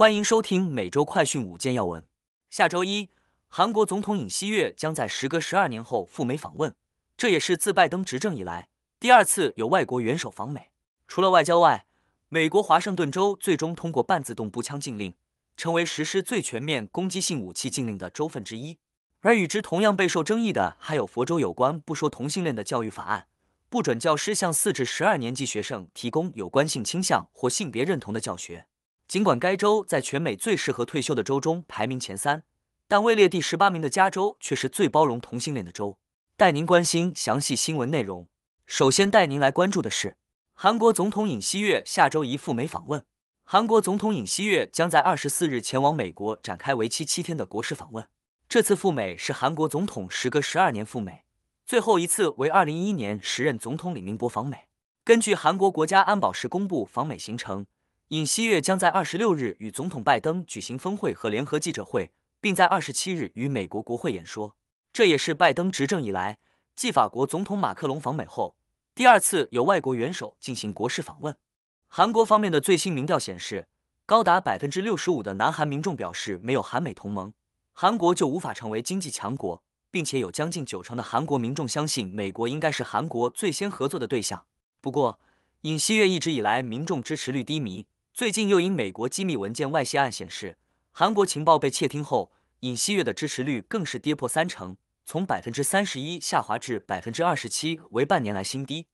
欢迎收听每周快讯五件要闻。下周一，韩国总统尹锡悦将在时隔十二年后赴美访问，这也是自拜登执政以来第二次有外国元首访美。除了外交外，美国华盛顿州最终通过半自动步枪禁令，成为实施最全面攻击性武器禁令的州份之一。而与之同样备受争议的，还有佛州有关不说同性恋的教育法案，不准教师向四至十二年级学生提供有关性倾向或性别认同的教学。尽管该州在全美最适合退休的州中排名前三，但位列第十八名的加州却是最包容同性恋的州。带您关心详细新闻内容。首先带您来关注的是，韩国总统尹锡悦下周一赴美访问。韩国总统尹锡悦将在二十四日前往美国展开为期七天的国事访问。这次赴美是韩国总统时隔十二年赴美，最后一次为二零一一年时任总统李明博访美。根据韩国国家安保室公布访美行程。尹锡悦将在二十六日与总统拜登举行峰会和联合记者会，并在二十七日与美国国会演说。这也是拜登执政以来继法国总统马克龙访美后第二次有外国元首进行国事访问。韩国方面的最新民调显示，高达百分之六十五的南韩民众表示，没有韩美同盟，韩国就无法成为经济强国，并且有将近九成的韩国民众相信美国应该是韩国最先合作的对象。不过，尹锡悦一直以来民众支持率低迷。最近又因美国机密文件外泄案显示，韩国情报被窃听后，尹锡悦的支持率更是跌破三成，从百分之三十一下滑至百分之二十七，为半年来新低。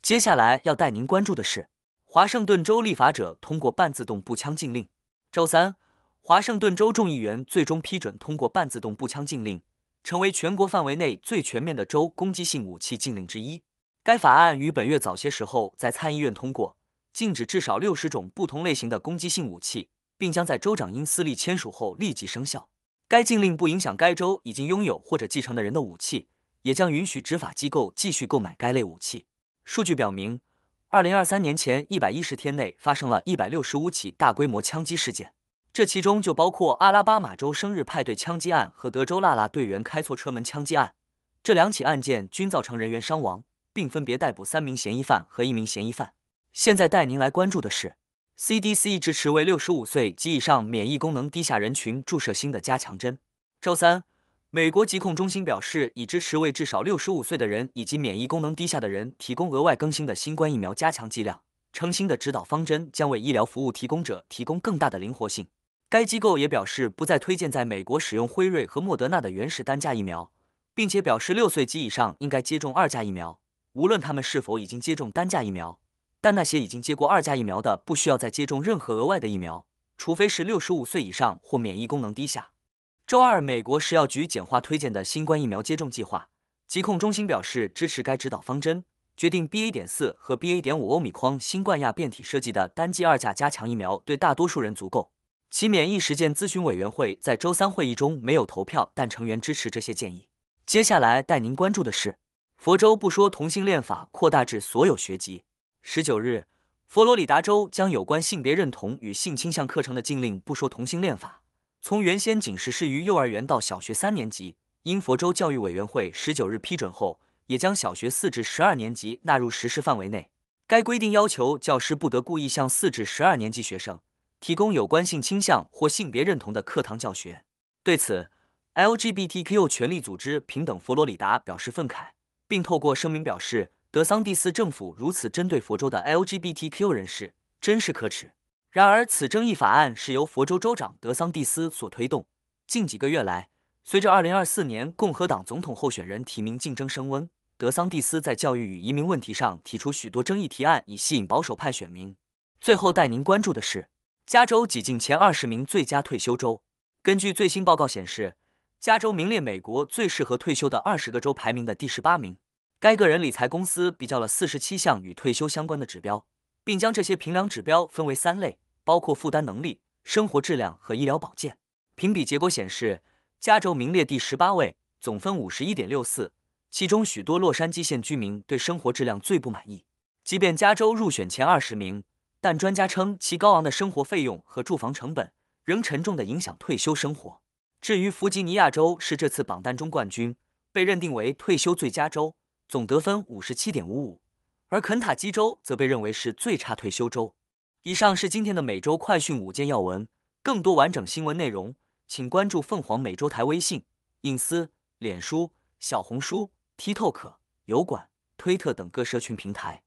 接下来要带您关注的是，华盛顿州立法者通过半自动步枪禁令。周三，华盛顿州众议员最终批准通过半自动步枪禁令，成为全国范围内最全面的州攻击性武器禁令之一。该法案于本月早些时候在参议院通过。禁止至少六十种不同类型的攻击性武器，并将在州长因私力签署后立即生效。该禁令不影响该州已经拥有或者继承的人的武器，也将允许执法机构继续购买该类武器。数据表明，二零二三年前一百一十天内发生了一百六十五起大规模枪击事件，这其中就包括阿拉巴马州生日派对枪击案和德州啦啦队员开错车门枪击案。这两起案件均造成人员伤亡，并分别逮捕三名嫌疑犯和一名嫌疑犯。现在带您来关注的是，CDC 支持为六十五岁及以上免疫功能低下人群注射新的加强针。周三，美国疾控中心表示，已支持为至少六十五岁的人以及免疫功能低下的人提供额外更新的新冠疫苗加强剂量，称新的指导方针将为医疗服务提供者提供更大的灵活性。该机构也表示，不再推荐在美国使用辉瑞和莫德纳的原始单价疫苗，并且表示六岁及以上应该接种二价疫苗，无论他们是否已经接种单价疫苗。但那些已经接过二价疫苗的，不需要再接种任何额外的疫苗，除非是六十五岁以上或免疫功能低下。周二，美国食药局简化推荐的新冠疫苗接种计划，疾控中心表示支持该指导方针，决定 BA. 点四和 BA. 点五欧米框新冠亚变体设计的单剂二价加强疫苗对大多数人足够。其免疫实践咨询委员会在周三会议中没有投票，但成员支持这些建议。接下来带您关注的是，佛州不说同性恋法扩大至所有学籍。十九日，佛罗里达州将有关性别认同与性倾向课程的禁令不说同性恋法，从原先仅实施于幼儿园到小学三年级，因佛州教育委员会十九日批准后，也将小学四至十二年级纳入实施范围内。该规定要求教师不得故意向四至十二年级学生提供有关性倾向或性别认同的课堂教学。对此，LGBTQ 权利组织平等佛罗里达表示愤慨，并透过声明表示。德桑蒂斯政府如此针对佛州的 LGBTQ 人士，真是可耻。然而，此争议法案是由佛州州长德桑蒂斯所推动。近几个月来，随着2024年共和党总统候选人提名竞争升温，德桑蒂斯在教育与移民问题上提出许多争议提案，以吸引保守派选民。最后带您关注的是，加州挤进前二十名最佳退休州。根据最新报告显示，加州名列美国最适合退休的二十个州排名的第十八名。该个人理财公司比较了四十七项与退休相关的指标，并将这些评量指标分为三类，包括负担能力、生活质量和医疗保健。评比结果显示，加州名列第十八位，总分五十一点六四。其中许多洛杉矶县居民对生活质量最不满意。即便加州入选前二十名，但专家称其高昂的生活费用和住房成本仍沉重地影响退休生活。至于弗吉尼亚州是这次榜单中冠军，被认定为退休最佳州。总得分五十七点五五，而肯塔基州则被认为是最差退休州。以上是今天的每周快讯五件要闻，更多完整新闻内容，请关注凤凰美洲台微信、隐私、脸书、小红书、TikTok、油管、推特等各社群平台。